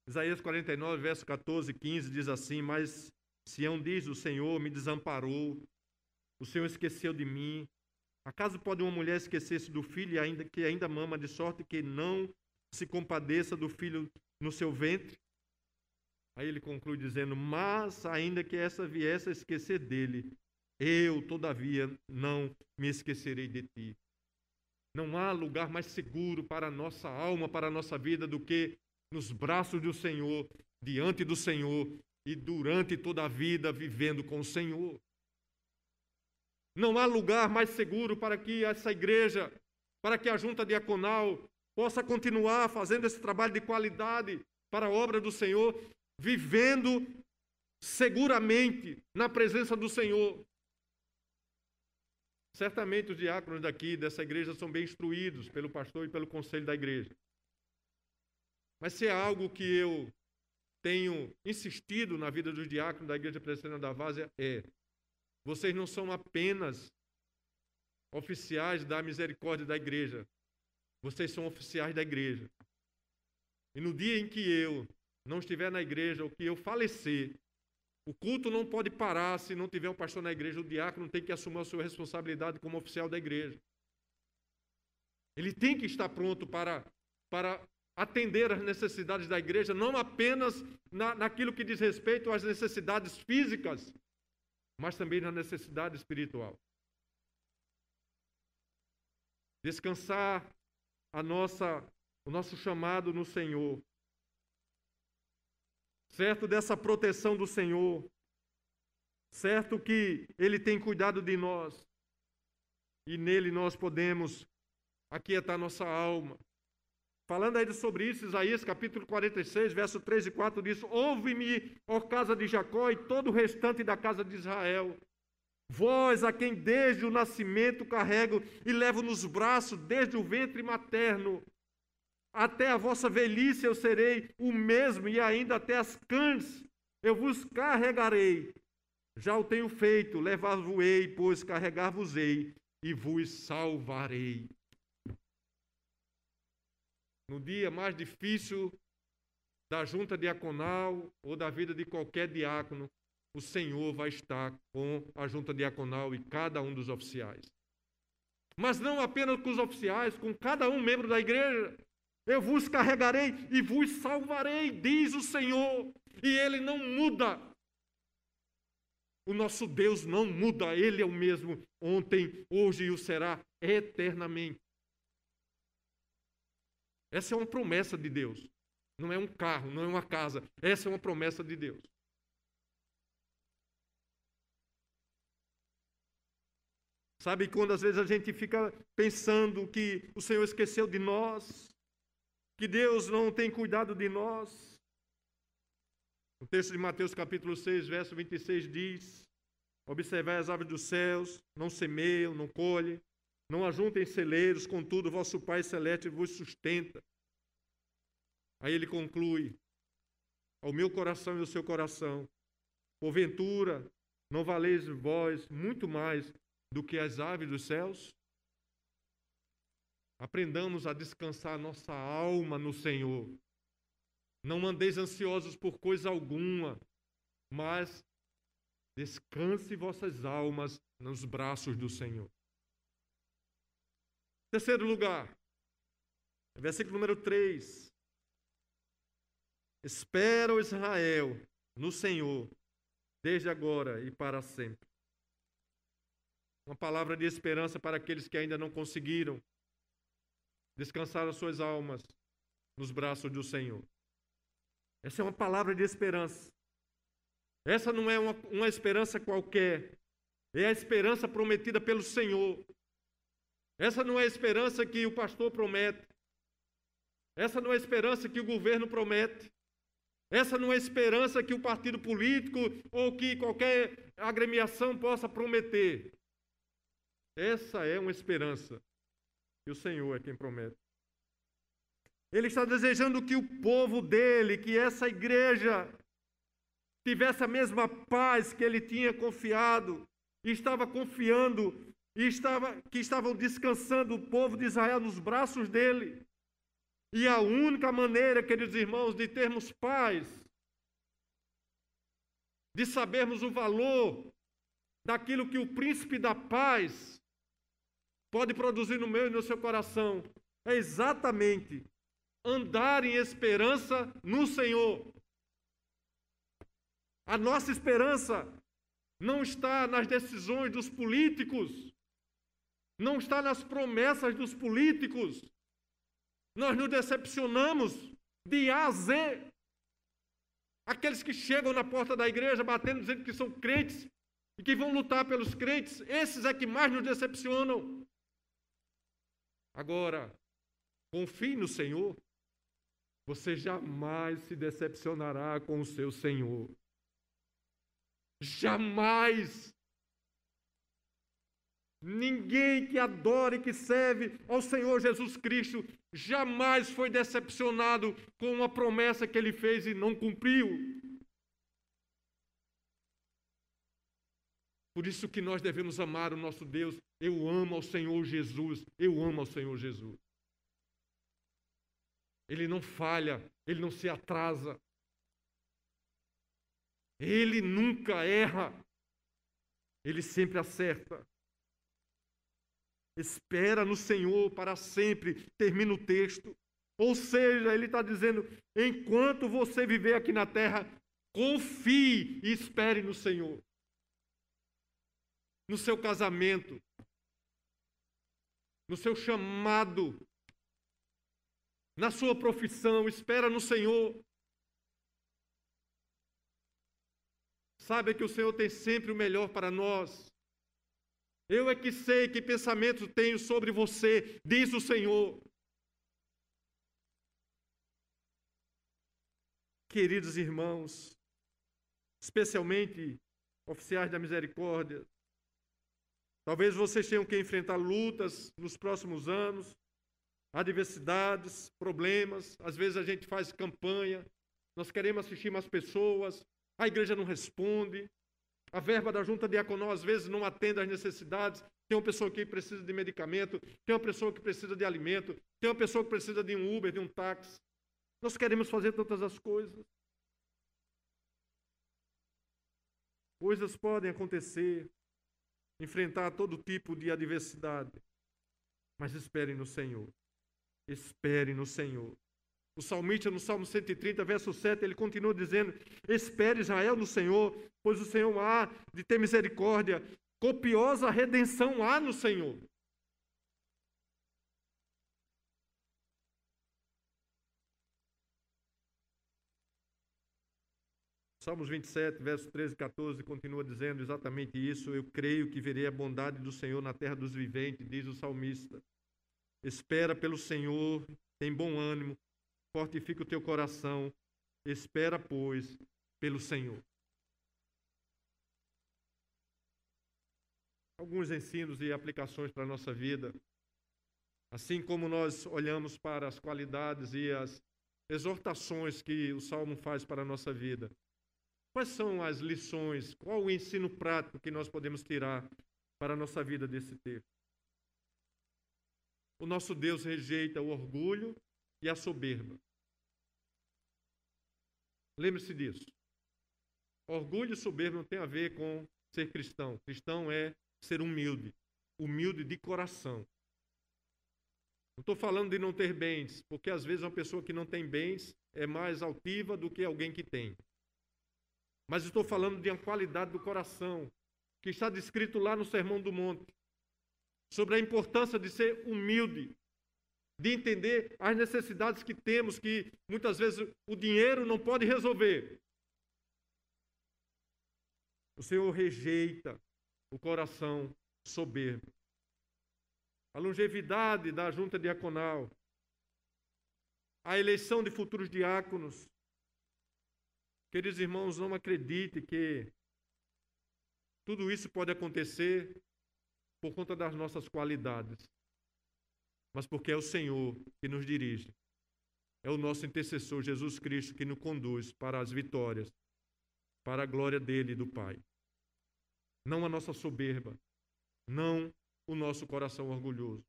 Isaías 49, verso 14 e 15 diz assim: Mas Sião diz: O Senhor me desamparou, o Senhor esqueceu de mim. Acaso pode uma mulher esquecer-se do filho ainda que ainda mama, de sorte que não se compadeça do filho no seu ventre? Aí ele conclui dizendo: Mas ainda que essa viesse a esquecer dele, eu, todavia, não me esquecerei de ti. Não há lugar mais seguro para a nossa alma, para a nossa vida, do que nos braços do Senhor, diante do Senhor e durante toda a vida vivendo com o Senhor. Não há lugar mais seguro para que essa igreja, para que a junta diaconal possa continuar fazendo esse trabalho de qualidade para a obra do Senhor, vivendo seguramente na presença do Senhor. Certamente os diáconos daqui dessa igreja são bem instruídos pelo pastor e pelo conselho da igreja. Mas se é algo que eu tenho insistido na vida dos diáconos da Igreja Presbiteriana da Várzea é: vocês não são apenas oficiais da misericórdia da igreja, vocês são oficiais da igreja. E no dia em que eu não estiver na igreja, ou que eu falecer, o culto não pode parar se não tiver um pastor na igreja, o diácono tem que assumir a sua responsabilidade como oficial da igreja. Ele tem que estar pronto para, para atender às necessidades da igreja, não apenas na, naquilo que diz respeito às necessidades físicas, mas também na necessidade espiritual. Descansar a nossa, o nosso chamado no Senhor. Certo dessa proteção do Senhor. Certo que Ele tem cuidado de nós. E nele nós podemos aquietar nossa alma. Falando ainda sobre isso, Isaías capítulo 46, verso 3 e 4 diz: Ouve-me, ó casa de Jacó e todo o restante da casa de Israel. Vós, a quem desde o nascimento carrego e levo nos braços desde o ventre materno, até a vossa velhice eu serei o mesmo, e ainda até as cães eu vos carregarei. Já o tenho feito, levar-vos-ei, pois carregar-vos-ei e vos salvarei no dia mais difícil da junta diaconal ou da vida de qualquer diácono, o Senhor vai estar com a junta diaconal e cada um dos oficiais. Mas não apenas com os oficiais, com cada um membro da igreja. Eu vos carregarei e vos salvarei, diz o Senhor. E ele não muda. O nosso Deus não muda, ele é o mesmo ontem, hoje e o será eternamente. Essa é uma promessa de Deus. Não é um carro, não é uma casa. Essa é uma promessa de Deus. Sabe quando às vezes a gente fica pensando que o Senhor esqueceu de nós, que Deus não tem cuidado de nós? O texto de Mateus capítulo 6, verso 26 diz: Observai as aves dos céus, não semeiam, não colhem, não ajuntem celeiros, contudo, vosso Pai Celeste vos sustenta. Aí ele conclui: ao meu coração e ao seu coração, porventura, não valeis vós muito mais do que as aves dos céus? Aprendamos a descansar nossa alma no Senhor. Não andeis ansiosos por coisa alguma, mas descanse vossas almas nos braços do Senhor. Terceiro lugar, versículo número 3. Espera Israel no Senhor, desde agora e para sempre. Uma palavra de esperança para aqueles que ainda não conseguiram descansar as suas almas nos braços do Senhor. Essa é uma palavra de esperança. Essa não é uma, uma esperança qualquer. É a esperança prometida pelo Senhor. Essa não é a esperança que o pastor promete. Essa não é a esperança que o governo promete. Essa não é a esperança que o partido político ou que qualquer agremiação possa prometer. Essa é uma esperança que o Senhor é quem promete. Ele está desejando que o povo dele, que essa igreja, tivesse a mesma paz que ele tinha confiado e estava confiando e estava, que estavam descansando o povo de Israel nos braços dele. E a única maneira, queridos irmãos, de termos paz, de sabermos o valor daquilo que o príncipe da paz pode produzir no meu e no seu coração, é exatamente andar em esperança no Senhor. A nossa esperança não está nas decisões dos políticos, não está nas promessas dos políticos. Nós nos decepcionamos de A a Z. Aqueles que chegam na porta da igreja batendo, dizendo que são crentes e que vão lutar pelos crentes, esses é que mais nos decepcionam. Agora, confie no Senhor, você jamais se decepcionará com o seu Senhor. Jamais Ninguém que adora e que serve ao Senhor Jesus Cristo jamais foi decepcionado com uma promessa que ele fez e não cumpriu. Por isso que nós devemos amar o nosso Deus. Eu amo ao Senhor Jesus. Eu amo ao Senhor Jesus. Ele não falha, ele não se atrasa. Ele nunca erra. Ele sempre acerta. Espera no Senhor para sempre, termina o texto. Ou seja, ele está dizendo: enquanto você viver aqui na terra, confie e espere no Senhor. No seu casamento, no seu chamado, na sua profissão, espera no Senhor. Saiba que o Senhor tem sempre o melhor para nós. Eu é que sei que pensamento tenho sobre você, diz o Senhor. Queridos irmãos, especialmente oficiais da misericórdia, talvez vocês tenham que enfrentar lutas nos próximos anos, adversidades, problemas. Às vezes a gente faz campanha, nós queremos assistir mais pessoas, a igreja não responde, a verba da junta diaconal às vezes não atende às necessidades. Tem uma pessoa que precisa de medicamento, tem uma pessoa que precisa de alimento, tem uma pessoa que precisa de um Uber, de um táxi. Nós queremos fazer todas as coisas. Coisas podem acontecer, enfrentar todo tipo de adversidade. Mas espere no Senhor. Espere no Senhor. O salmista, no Salmo 130, verso 7, ele continua dizendo: Espere Israel no Senhor, pois o Senhor há de ter misericórdia, copiosa redenção há no Senhor. Salmos 27, verso 13 e 14, continua dizendo exatamente isso. Eu creio que verei a bondade do Senhor na terra dos viventes, diz o salmista. Espera pelo Senhor, tem bom ânimo, fortifica o teu coração, espera, pois, pelo Senhor. Alguns ensinos e aplicações para a nossa vida. Assim como nós olhamos para as qualidades e as exortações que o Salmo faz para a nossa vida. Quais são as lições, qual o ensino prático que nós podemos tirar para a nossa vida desse texto? O nosso Deus rejeita o orgulho e a soberba. Lembre-se disso. Orgulho e soberba não tem a ver com ser cristão. Cristão é ser humilde, humilde de coração. Não estou falando de não ter bens, porque às vezes uma pessoa que não tem bens é mais altiva do que alguém que tem. Mas estou falando de uma qualidade do coração, que está descrito lá no Sermão do Monte, sobre a importância de ser humilde, de entender as necessidades que temos, que muitas vezes o dinheiro não pode resolver. O Senhor rejeita o coração soberbo. A longevidade da junta diaconal, a eleição de futuros diáconos. Queridos irmãos, não acredite que tudo isso pode acontecer por conta das nossas qualidades mas porque é o Senhor que nos dirige. É o nosso intercessor, Jesus Cristo, que nos conduz para as vitórias, para a glória dele e do Pai. Não a nossa soberba, não o nosso coração orgulhoso.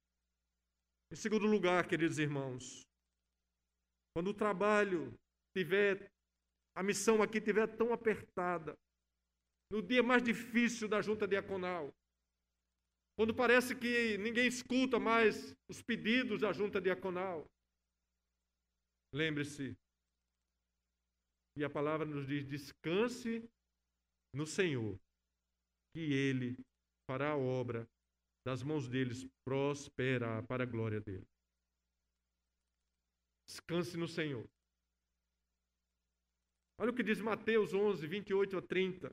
Em segundo lugar, queridos irmãos, quando o trabalho tiver, a missão aqui tiver tão apertada, no dia mais difícil da junta diaconal, quando parece que ninguém escuta mais os pedidos da junta diaconal. Lembre-se, e a palavra nos diz: descanse no Senhor, que Ele fará a obra das mãos deles prosperar para a glória dele. Descanse no Senhor. Olha o que diz Mateus 11, 28 a 30.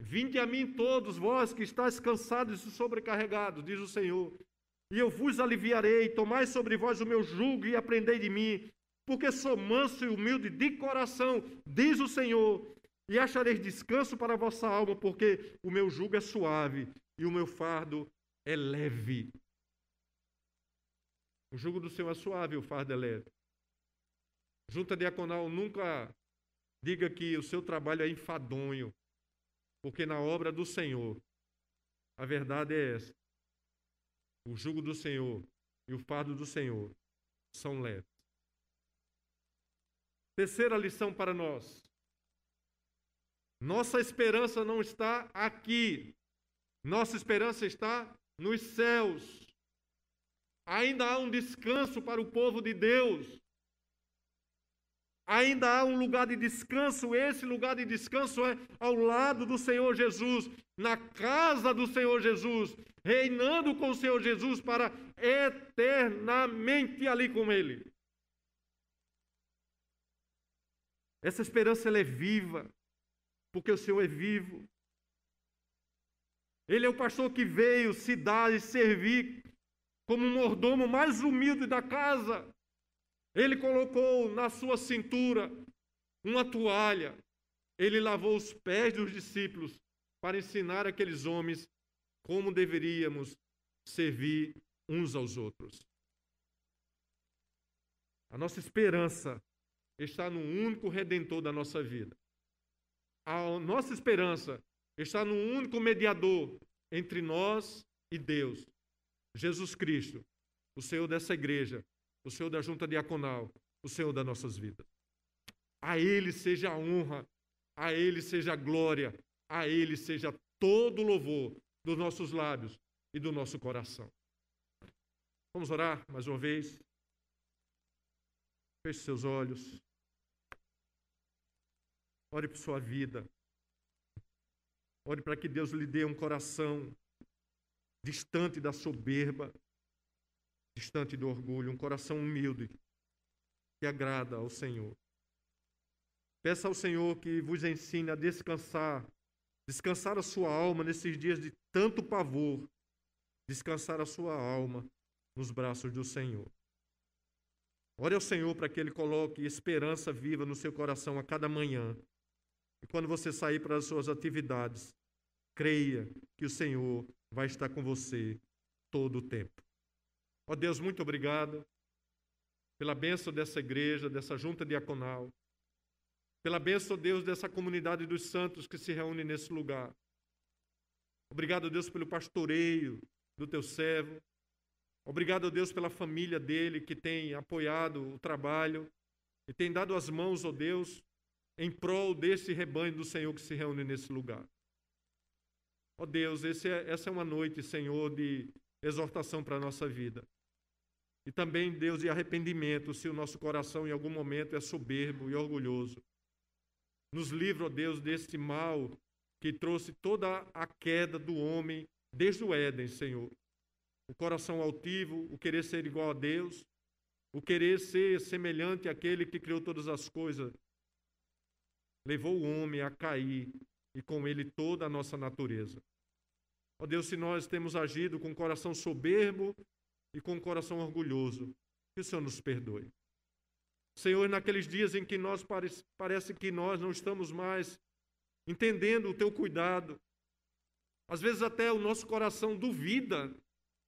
Vinde a mim todos vós que estáis cansados e sobrecarregados, diz o Senhor, e eu vos aliviarei. Tomai sobre vós o meu jugo e aprendei de mim, porque sou manso e humilde de coração, diz o Senhor, e achareis descanso para a vossa alma, porque o meu jugo é suave e o meu fardo é leve. O jugo do Senhor é suave, o fardo é leve. Junta diaconal, nunca diga que o seu trabalho é enfadonho, porque na obra do Senhor, a verdade é essa. O jugo do Senhor e o fardo do Senhor são leves. Terceira lição para nós. Nossa esperança não está aqui. Nossa esperança está nos céus. Ainda há um descanso para o povo de Deus. Ainda há um lugar de descanso, esse lugar de descanso é ao lado do Senhor Jesus, na casa do Senhor Jesus, reinando com o Senhor Jesus para eternamente ali com Ele. Essa esperança ela é viva, porque o Senhor é vivo. Ele é o pastor que veio se dar e servir como um mordomo mais humilde da casa. Ele colocou na sua cintura uma toalha. Ele lavou os pés dos discípulos para ensinar aqueles homens como deveríamos servir uns aos outros. A nossa esperança está no único redentor da nossa vida. A nossa esperança está no único mediador entre nós e Deus, Jesus Cristo, o Senhor dessa igreja, o Senhor da junta diaconal, o Senhor das nossas vidas. A Ele seja a honra, a Ele seja a glória, a Ele seja todo o louvor dos nossos lábios e do nosso coração. Vamos orar mais uma vez. Feche seus olhos. Ore por sua vida. Ore para que Deus lhe dê um coração distante da soberba, distante do orgulho, um coração humilde que agrada ao Senhor. Peça ao Senhor que vos ensine a descansar, descansar a sua alma nesses dias de tanto pavor, descansar a sua alma nos braços do Senhor. Ore ao Senhor para que Ele coloque esperança viva no seu coração a cada manhã e quando você sair para as suas atividades, creia que o Senhor vai estar com você todo o tempo. Ó oh Deus, muito obrigado pela bênção dessa igreja, dessa junta diaconal, pela bênção, Deus, dessa comunidade dos santos que se reúne nesse lugar. Obrigado, Deus, pelo pastoreio do teu servo. Obrigado, Deus, pela família dele que tem apoiado o trabalho e tem dado as mãos, ó oh Deus, em prol desse rebanho do Senhor que se reúne nesse lugar. Ó oh Deus, é, essa é uma noite, Senhor, de exortação para a nossa vida. E também, Deus, de arrependimento, se o nosso coração em algum momento é soberbo e orgulhoso. Nos livra, ó Deus, desse mal que trouxe toda a queda do homem desde o Éden, Senhor. O coração altivo, o querer ser igual a Deus, o querer ser semelhante àquele que criou todas as coisas, levou o homem a cair e com ele toda a nossa natureza. Ó Deus, se nós temos agido com coração soberbo e com o coração orgulhoso, que o Senhor nos perdoe. Senhor, naqueles dias em que nós parece que nós não estamos mais entendendo o teu cuidado, às vezes até o nosso coração duvida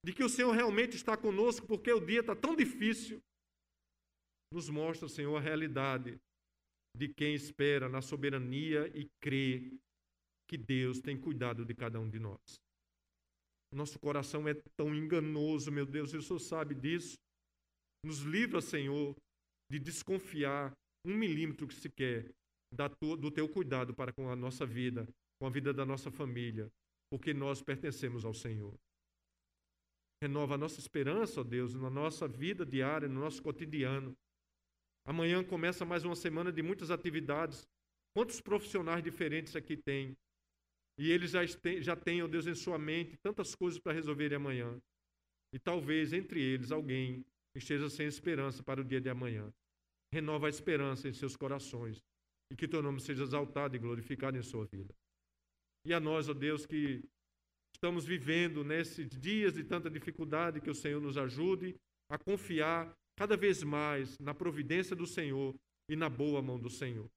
de que o Senhor realmente está conosco, porque o dia está tão difícil. Nos mostra, Senhor, a realidade de quem espera na soberania e crê que Deus tem cuidado de cada um de nós. Nosso coração é tão enganoso, meu Deus, e o Senhor sabe disso. Nos livra, Senhor, de desconfiar um milímetro que se quer do teu cuidado para com a nossa vida, com a vida da nossa família, porque nós pertencemos ao Senhor. Renova a nossa esperança, ó Deus, na nossa vida diária, no nosso cotidiano. Amanhã começa mais uma semana de muitas atividades. Quantos profissionais diferentes aqui tem? E eles já, já têm, ó Deus, em sua mente tantas coisas para resolverem amanhã. E talvez entre eles alguém esteja sem esperança para o dia de amanhã. Renova a esperança em seus corações e que teu nome seja exaltado e glorificado em sua vida. E a nós, ó Deus, que estamos vivendo nesses dias de tanta dificuldade, que o Senhor nos ajude a confiar cada vez mais na providência do Senhor e na boa mão do Senhor.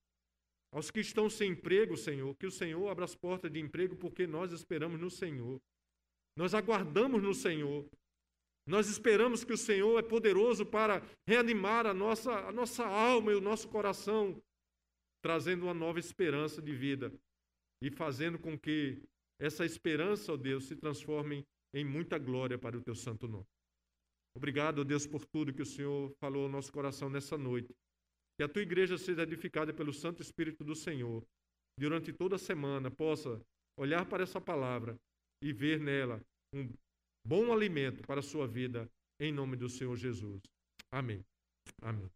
Aos que estão sem emprego, Senhor, que o Senhor abra as portas de emprego, porque nós esperamos no Senhor. Nós aguardamos no Senhor. Nós esperamos que o Senhor é poderoso para reanimar a nossa, a nossa alma e o nosso coração, trazendo uma nova esperança de vida e fazendo com que essa esperança, ó Deus, se transforme em muita glória para o teu santo nome. Obrigado, ó Deus, por tudo que o Senhor falou ao nosso coração nessa noite. Que a tua igreja seja edificada pelo Santo Espírito do Senhor. Durante toda a semana possa olhar para essa palavra e ver nela um bom alimento para a sua vida, em nome do Senhor Jesus. Amém. Amém.